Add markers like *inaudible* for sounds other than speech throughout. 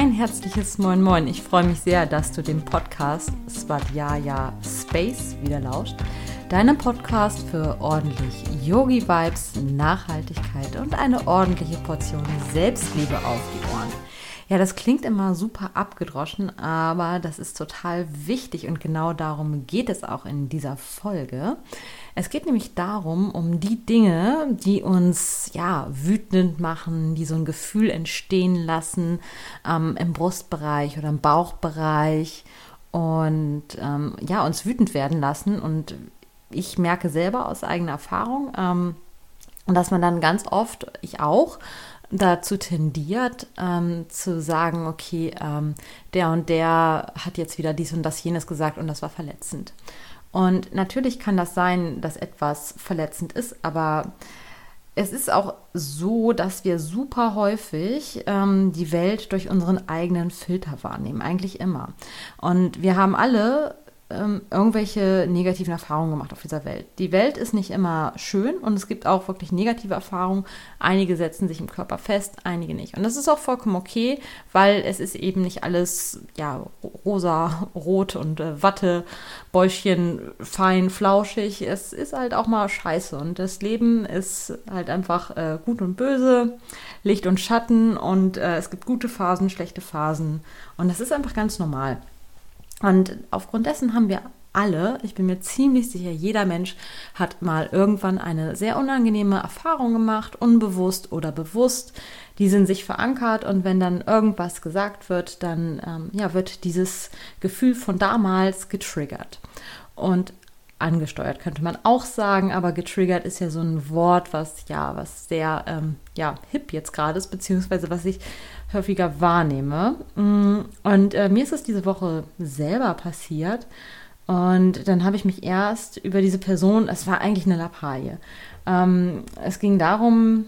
Ein herzliches Moin Moin. Ich freue mich sehr, dass du dem Podcast Svadhyaya Space wieder lauscht. Deinem Podcast für ordentlich Yogi-Vibes, Nachhaltigkeit und eine ordentliche Portion Selbstliebe auf die Ohren. Ja, das klingt immer super abgedroschen, aber das ist total wichtig und genau darum geht es auch in dieser Folge. Es geht nämlich darum, um die Dinge, die uns ja wütend machen, die so ein Gefühl entstehen lassen ähm, im Brustbereich oder im Bauchbereich und ähm, ja, uns wütend werden lassen. Und ich merke selber aus eigener Erfahrung, ähm, dass man dann ganz oft, ich auch, dazu tendiert, ähm, zu sagen, okay, ähm, der und der hat jetzt wieder dies und das jenes gesagt und das war verletzend. Und natürlich kann das sein, dass etwas verletzend ist, aber es ist auch so, dass wir super häufig ähm, die Welt durch unseren eigenen Filter wahrnehmen, eigentlich immer. Und wir haben alle ähm, irgendwelche negativen Erfahrungen gemacht auf dieser Welt. Die Welt ist nicht immer schön und es gibt auch wirklich negative Erfahrungen. Einige setzen sich im Körper fest, einige nicht. Und das ist auch vollkommen okay, weil es ist eben nicht alles ja rosa, *laughs* rot und äh, Watte, Bäuchchen, fein, flauschig. Es ist halt auch mal scheiße und das Leben ist halt einfach äh, gut und böse, Licht und Schatten und äh, es gibt gute Phasen, schlechte Phasen und das ist einfach ganz normal. Und aufgrund dessen haben wir alle, ich bin mir ziemlich sicher, jeder Mensch hat mal irgendwann eine sehr unangenehme Erfahrung gemacht, unbewusst oder bewusst. Die sind sich verankert und wenn dann irgendwas gesagt wird, dann ähm, ja, wird dieses Gefühl von damals getriggert. Und angesteuert könnte man auch sagen, aber getriggert ist ja so ein Wort, was ja, was sehr ähm, ja, hip jetzt gerade ist, beziehungsweise was ich häufiger wahrnehme. Mm, und äh, mir ist es diese Woche selber passiert. Und dann habe ich mich erst über diese Person, es war eigentlich eine Lappalie. Ähm, es ging darum,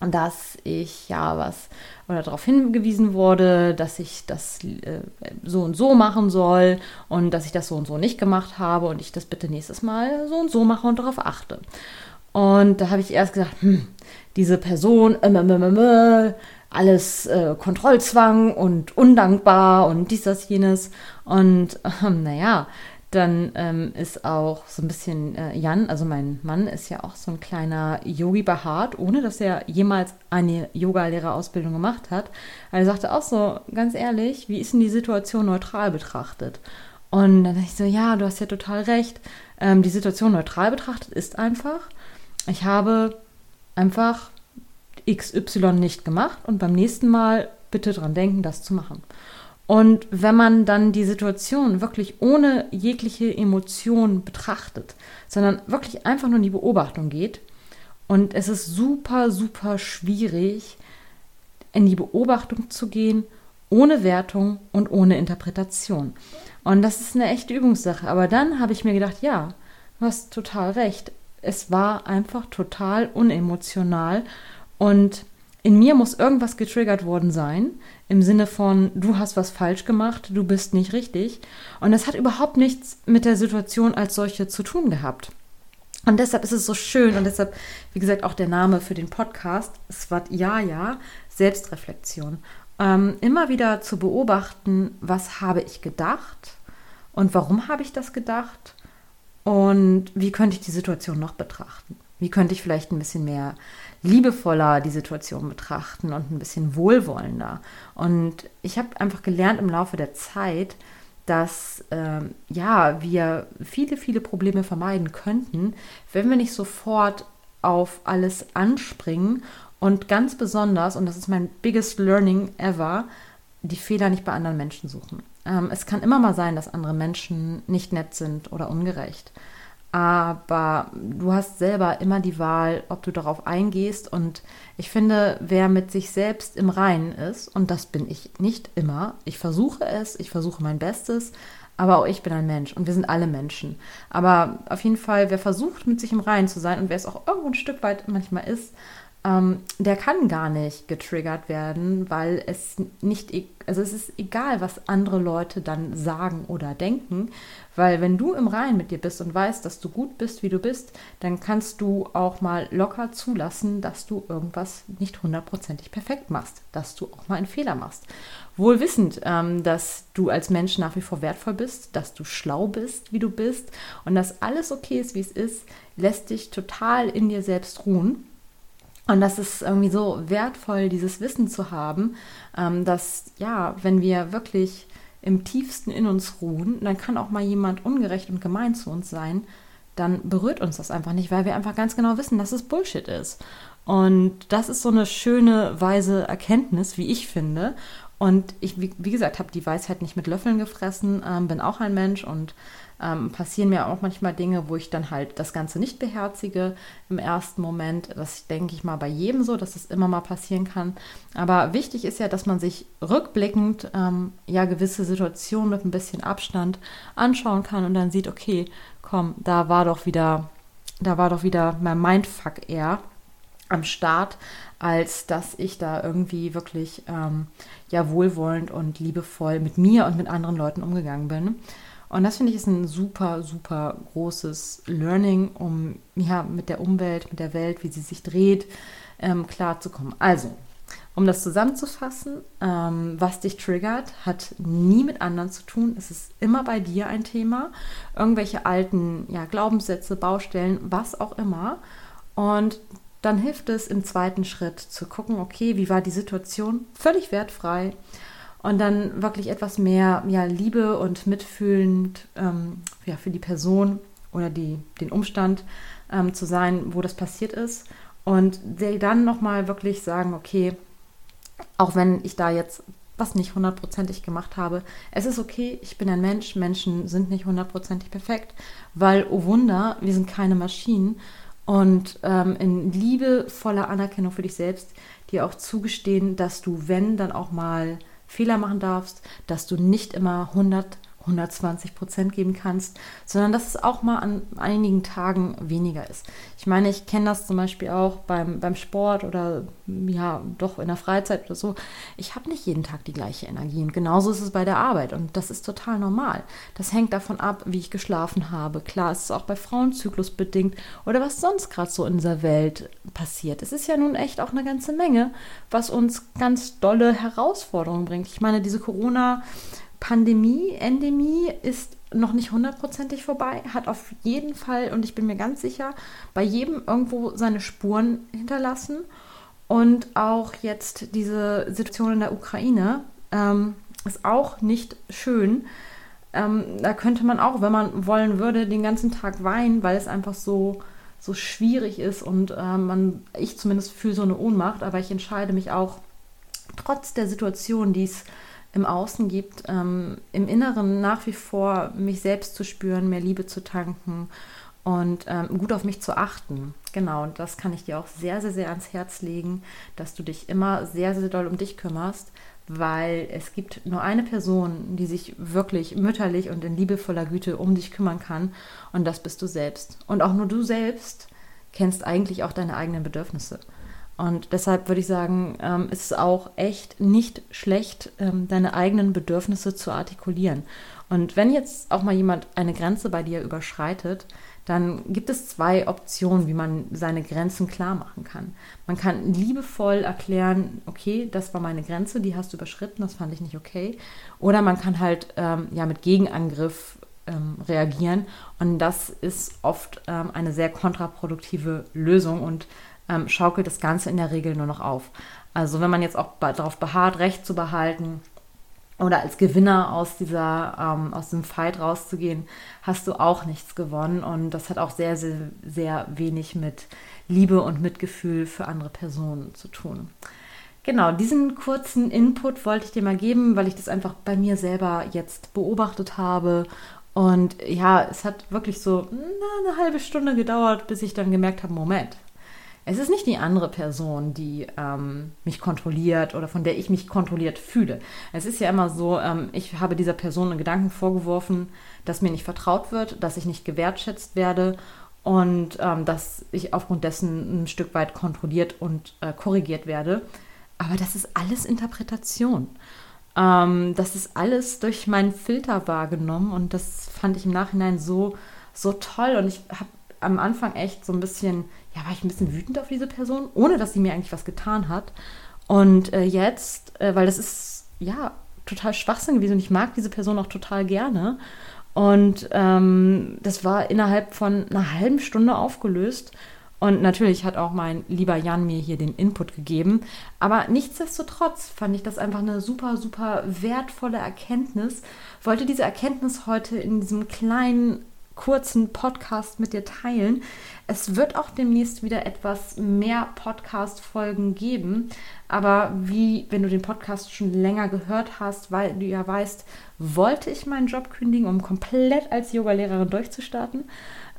dass ich ja was oder darauf hingewiesen wurde, dass ich das äh, so und so machen soll und dass ich das so und so nicht gemacht habe und ich das bitte nächstes Mal so und so mache und darauf achte. Und da habe ich erst gesagt, hm, diese Person, äh, äh, alles äh, Kontrollzwang und undankbar und dies, das, jenes. Und ähm, naja, dann ähm, ist auch so ein bisschen äh, Jan, also mein Mann, ist ja auch so ein kleiner Yogi behaart, ohne dass er jemals eine Yogalehrerausbildung gemacht hat. Er sagte auch so, ganz ehrlich, wie ist denn die Situation neutral betrachtet? Und dann dachte ich so, ja, du hast ja total recht. Ähm, die Situation neutral betrachtet ist einfach, ich habe einfach XY nicht gemacht und beim nächsten Mal bitte dran denken, das zu machen. Und wenn man dann die Situation wirklich ohne jegliche Emotion betrachtet, sondern wirklich einfach nur in die Beobachtung geht, und es ist super, super schwierig, in die Beobachtung zu gehen, ohne Wertung und ohne Interpretation. Und das ist eine echte Übungssache. Aber dann habe ich mir gedacht, ja, du hast total recht. Es war einfach total unemotional und in mir muss irgendwas getriggert worden sein, im Sinne von, du hast was falsch gemacht, du bist nicht richtig. Und das hat überhaupt nichts mit der Situation als solche zu tun gehabt. Und deshalb ist es so schön und deshalb, wie gesagt, auch der Name für den Podcast, Svadhyaya, Selbstreflexion. Ähm, immer wieder zu beobachten, was habe ich gedacht und warum habe ich das gedacht und wie könnte ich die Situation noch betrachten. Wie könnte ich vielleicht ein bisschen mehr liebevoller die Situation betrachten und ein bisschen wohlwollender? Und ich habe einfach gelernt im Laufe der Zeit, dass ähm, ja wir viele, viele Probleme vermeiden könnten, wenn wir nicht sofort auf alles anspringen und ganz besonders, und das ist mein biggest learning ever, die Fehler nicht bei anderen Menschen suchen. Ähm, es kann immer mal sein, dass andere Menschen nicht nett sind oder ungerecht aber du hast selber immer die Wahl, ob du darauf eingehst. Und ich finde, wer mit sich selbst im Reinen ist, und das bin ich nicht immer, ich versuche es, ich versuche mein Bestes, aber auch ich bin ein Mensch und wir sind alle Menschen. Aber auf jeden Fall, wer versucht, mit sich im Reinen zu sein und wer es auch irgendwo ein Stück weit manchmal ist, ähm, der kann gar nicht getriggert werden, weil es nicht, e-, also es ist egal, was andere Leute dann sagen oder denken, weil wenn du im Reinen mit dir bist und weißt, dass du gut bist, wie du bist, dann kannst du auch mal locker zulassen, dass du irgendwas nicht hundertprozentig perfekt machst, dass du auch mal einen Fehler machst. Wohl wissend, ähm, dass du als Mensch nach wie vor wertvoll bist, dass du schlau bist, wie du bist und dass alles okay ist, wie es ist, lässt dich total in dir selbst ruhen. Und das ist irgendwie so wertvoll, dieses Wissen zu haben, ähm, dass ja, wenn wir wirklich im tiefsten in uns ruhen, dann kann auch mal jemand ungerecht und gemein zu uns sein, dann berührt uns das einfach nicht, weil wir einfach ganz genau wissen, dass es Bullshit ist. Und das ist so eine schöne, weise Erkenntnis, wie ich finde. Und ich, wie, wie gesagt, habe die Weisheit nicht mit Löffeln gefressen, ähm, bin auch ein Mensch und ähm, passieren mir auch manchmal Dinge, wo ich dann halt das Ganze nicht beherzige im ersten Moment. Das denke ich mal bei jedem so, dass es das immer mal passieren kann. Aber wichtig ist ja, dass man sich rückblickend ähm, ja gewisse Situationen mit ein bisschen Abstand anschauen kann und dann sieht, okay, komm, da war doch wieder, da war doch wieder mein Mindfuck eher am Start, als dass ich da irgendwie wirklich ähm, ja wohlwollend und liebevoll mit mir und mit anderen Leuten umgegangen bin. Und das finde ich ist ein super, super großes Learning, um ja mit der Umwelt, mit der Welt, wie sie sich dreht, ähm, klarzukommen. Also, um das zusammenzufassen, ähm, was dich triggert, hat nie mit anderen zu tun. Es ist immer bei dir ein Thema. Irgendwelche alten ja, Glaubenssätze, Baustellen, was auch immer. Und dann hilft es im zweiten Schritt zu gucken, okay, wie war die Situation? Völlig wertfrei und dann wirklich etwas mehr ja, Liebe und mitfühlend ähm, ja, für die Person oder die, den Umstand ähm, zu sein, wo das passiert ist. Und dann nochmal wirklich sagen, okay, auch wenn ich da jetzt was nicht hundertprozentig gemacht habe, es ist okay, ich bin ein Mensch, Menschen sind nicht hundertprozentig perfekt, weil, oh Wunder, wir sind keine Maschinen. Und ähm, in liebevoller Anerkennung für dich selbst dir auch zugestehen, dass du, wenn, dann auch mal Fehler machen darfst, dass du nicht immer 100 120 Prozent geben kannst, sondern dass es auch mal an einigen Tagen weniger ist. Ich meine, ich kenne das zum Beispiel auch beim, beim Sport oder ja, doch in der Freizeit oder so. Ich habe nicht jeden Tag die gleiche Energie und genauso ist es bei der Arbeit und das ist total normal. Das hängt davon ab, wie ich geschlafen habe. Klar, es ist auch bei Frauenzyklus bedingt oder was sonst gerade so in dieser Welt passiert. Es ist ja nun echt auch eine ganze Menge, was uns ganz dolle Herausforderungen bringt. Ich meine, diese Corona- Pandemie, Endemie ist noch nicht hundertprozentig vorbei, hat auf jeden Fall, und ich bin mir ganz sicher, bei jedem irgendwo seine Spuren hinterlassen. Und auch jetzt diese Situation in der Ukraine ähm, ist auch nicht schön. Ähm, da könnte man auch, wenn man wollen würde, den ganzen Tag weinen, weil es einfach so, so schwierig ist und äh, man, ich zumindest fühle so eine Ohnmacht, aber ich entscheide mich auch trotz der Situation, die es im Außen gibt, ähm, im Inneren nach wie vor mich selbst zu spüren, mehr Liebe zu tanken und ähm, gut auf mich zu achten. Genau, und das kann ich dir auch sehr, sehr, sehr ans Herz legen, dass du dich immer sehr, sehr doll um dich kümmerst, weil es gibt nur eine Person, die sich wirklich mütterlich und in liebevoller Güte um dich kümmern kann und das bist du selbst. Und auch nur du selbst kennst eigentlich auch deine eigenen Bedürfnisse. Und deshalb würde ich sagen, ähm, ist es auch echt nicht schlecht, ähm, deine eigenen Bedürfnisse zu artikulieren. Und wenn jetzt auch mal jemand eine Grenze bei dir überschreitet, dann gibt es zwei Optionen, wie man seine Grenzen klar machen kann. Man kann liebevoll erklären, okay, das war meine Grenze, die hast du überschritten, das fand ich nicht okay. Oder man kann halt ähm, ja mit Gegenangriff ähm, reagieren. Und das ist oft ähm, eine sehr kontraproduktive Lösung und ähm, schaukelt das Ganze in der Regel nur noch auf. Also wenn man jetzt auch darauf beharrt, Recht zu behalten oder als Gewinner aus dieser ähm, aus dem Fight rauszugehen, hast du auch nichts gewonnen und das hat auch sehr sehr sehr wenig mit Liebe und Mitgefühl für andere Personen zu tun. Genau, diesen kurzen Input wollte ich dir mal geben, weil ich das einfach bei mir selber jetzt beobachtet habe und ja, es hat wirklich so eine halbe Stunde gedauert, bis ich dann gemerkt habe, Moment, es ist nicht die andere Person, die ähm, mich kontrolliert oder von der ich mich kontrolliert fühle. Es ist ja immer so, ähm, ich habe dieser Person einen Gedanken vorgeworfen, dass mir nicht vertraut wird, dass ich nicht gewertschätzt werde. und ähm, dass ich aufgrund dessen ein Stück weit kontrolliert und äh, korrigiert werde. Aber das ist alles Interpretation. Ähm, das ist alles durch meinen Filter wahrgenommen und das fand ich im Nachhinein so, so toll. Und ich habe am Anfang echt so ein bisschen, ja, war ich ein bisschen wütend auf diese Person, ohne dass sie mir eigentlich was getan hat. Und äh, jetzt, äh, weil das ist, ja, total Schwachsinn gewesen und ich mag diese Person auch total gerne. Und ähm, das war innerhalb von einer halben Stunde aufgelöst. Und natürlich hat auch mein lieber Jan mir hier den Input gegeben. Aber nichtsdestotrotz fand ich das einfach eine super, super wertvolle Erkenntnis. Wollte diese Erkenntnis heute in diesem kleinen kurzen Podcast mit dir teilen. Es wird auch demnächst wieder etwas mehr Podcast-Folgen geben. Aber wie, wenn du den Podcast schon länger gehört hast, weil du ja weißt, wollte ich meinen Job kündigen, um komplett als Yogalehrerin durchzustarten.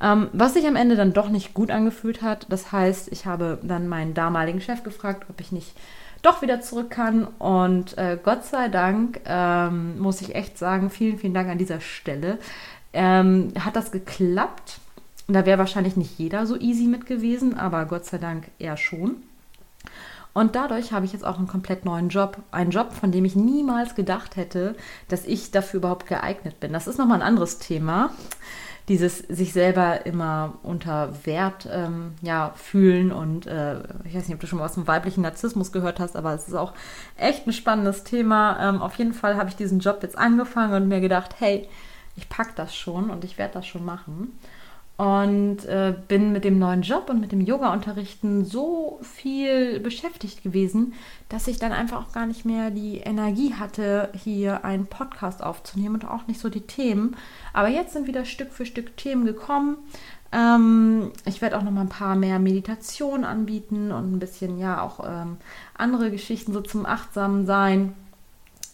Ähm, was sich am Ende dann doch nicht gut angefühlt hat. Das heißt, ich habe dann meinen damaligen Chef gefragt, ob ich nicht doch wieder zurück kann. Und äh, Gott sei Dank ähm, muss ich echt sagen, vielen, vielen Dank an dieser Stelle ähm, hat das geklappt. Da wäre wahrscheinlich nicht jeder so easy mit gewesen, aber Gott sei Dank er schon. Und dadurch habe ich jetzt auch einen komplett neuen Job. Einen Job, von dem ich niemals gedacht hätte, dass ich dafür überhaupt geeignet bin. Das ist nochmal ein anderes Thema. Dieses sich selber immer unter Wert ähm, ja, fühlen und äh, ich weiß nicht, ob du schon mal aus dem weiblichen Narzissmus gehört hast, aber es ist auch echt ein spannendes Thema. Ähm, auf jeden Fall habe ich diesen Job jetzt angefangen und mir gedacht, hey, ich packe das schon und ich werde das schon machen. Und äh, bin mit dem neuen Job und mit dem Yoga-Unterrichten so viel beschäftigt gewesen, dass ich dann einfach auch gar nicht mehr die Energie hatte, hier einen Podcast aufzunehmen und auch nicht so die Themen. Aber jetzt sind wieder Stück für Stück Themen gekommen. Ähm, ich werde auch noch mal ein paar mehr Meditationen anbieten und ein bisschen, ja, auch ähm, andere Geschichten so zum achtsamen Sein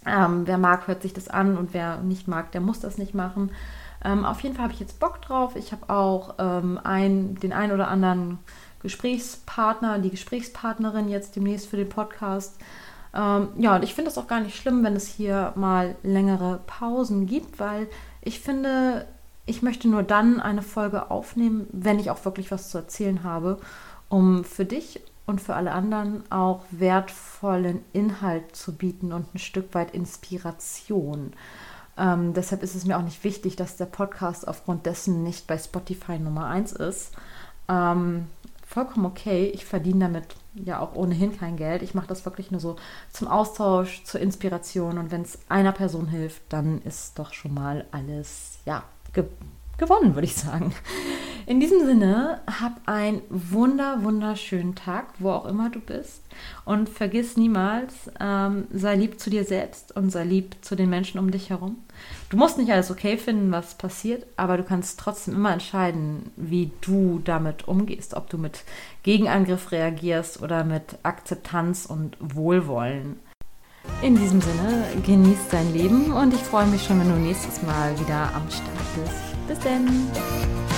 ähm, wer mag, hört sich das an und wer nicht mag, der muss das nicht machen. Ähm, auf jeden Fall habe ich jetzt Bock drauf. Ich habe auch ähm, ein, den ein oder anderen Gesprächspartner, die Gesprächspartnerin jetzt demnächst für den Podcast. Ähm, ja, und ich finde es auch gar nicht schlimm, wenn es hier mal längere Pausen gibt, weil ich finde, ich möchte nur dann eine Folge aufnehmen, wenn ich auch wirklich was zu erzählen habe, um für dich und für alle anderen auch wertvollen Inhalt zu bieten und ein Stück weit Inspiration. Ähm, deshalb ist es mir auch nicht wichtig, dass der Podcast aufgrund dessen nicht bei Spotify Nummer 1 ist. Ähm, vollkommen okay. Ich verdiene damit ja auch ohnehin kein Geld. Ich mache das wirklich nur so zum Austausch, zur Inspiration. Und wenn es einer Person hilft, dann ist doch schon mal alles ja gewonnen, würde ich sagen. In diesem Sinne, hab einen wunder, wunderschönen Tag, wo auch immer du bist. Und vergiss niemals, ähm, sei lieb zu dir selbst und sei lieb zu den Menschen um dich herum. Du musst nicht alles okay finden, was passiert, aber du kannst trotzdem immer entscheiden, wie du damit umgehst. Ob du mit Gegenangriff reagierst oder mit Akzeptanz und Wohlwollen. In diesem Sinne, genieß dein Leben und ich freue mich schon, wenn du nächstes Mal wieder am Start bist. Bis dann!